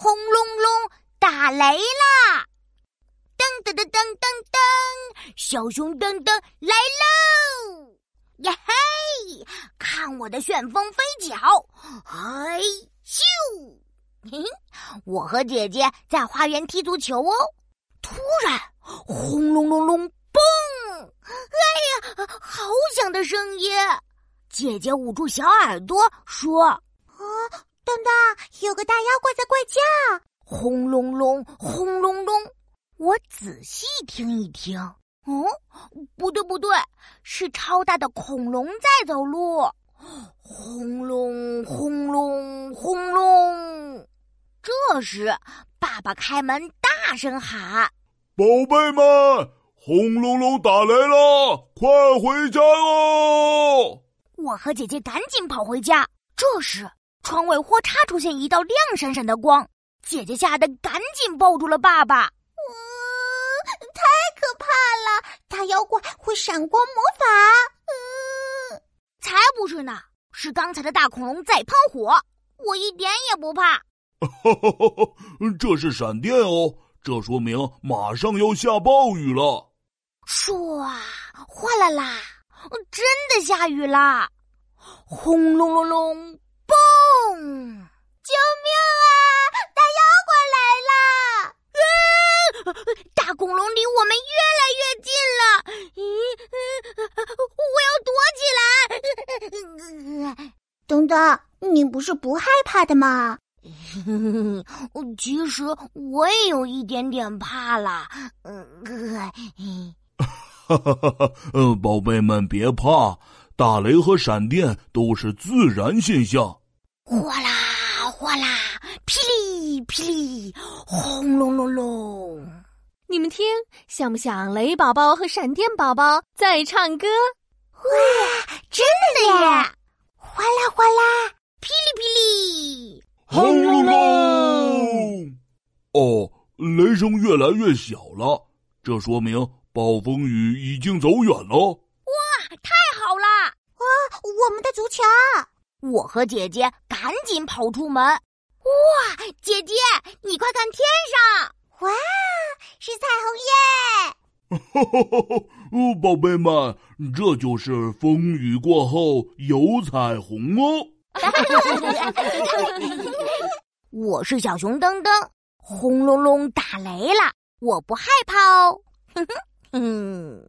轰隆隆，打雷啦！噔噔噔噔噔噔，小熊噔噔来喽！呀嘿，看我的旋风飞脚！哎咻！嘿，我和姐姐在花园踢足球哦。突然，轰隆隆隆，嘣！哎呀，好响的声音！姐姐捂住小耳朵说：“啊，等等，有个大妖怪在怪叫！”轰隆隆，轰隆隆！我仔细听一听，哦，不对不对，是超大的恐龙在走路。轰隆轰隆轰隆！这时，爸爸开门，大声喊：“宝贝们，轰隆隆打雷了，快回家哦！”我和姐姐赶紧跑回家。这时，窗外豁嚓出现一道亮闪闪的光，姐姐吓得赶紧抱住了爸爸。嗯，太可怕了！大妖怪会闪光魔法。嗯，才不是呢，是刚才的大恐龙在喷火，我一点也不怕。哈哈哈哈这是闪电哦，这说明马上要下暴雨了。唰，哗啦啦。真的下雨啦！轰隆隆隆，救命啊！大妖怪来了！大恐龙离我们越来越近了。咦，我要躲起来！等等，你不是不害怕的吗？其实我也有一点点怕啦。嗯。哈哈哈哈嗯，宝贝们别怕，打雷和闪电都是自然现象。哗啦哗啦，霹雳霹雳，轰隆隆隆。你们听，像不像雷宝宝和闪电宝宝在唱歌？哇，真的耶！哗啦哗啦，噼里噼里，轰隆隆。哦，雷声越来越小了，这说明。暴风雨已经走远了，哇，太好了！哇，我们的足球！我和姐姐赶紧跑出门。哇，姐姐，你快看天上！哇，是彩虹耶！哦，宝贝们，这就是风雨过后有彩虹哦！我是小熊噔噔，轰隆隆打雷了，我不害怕哦。哼哼。嗯。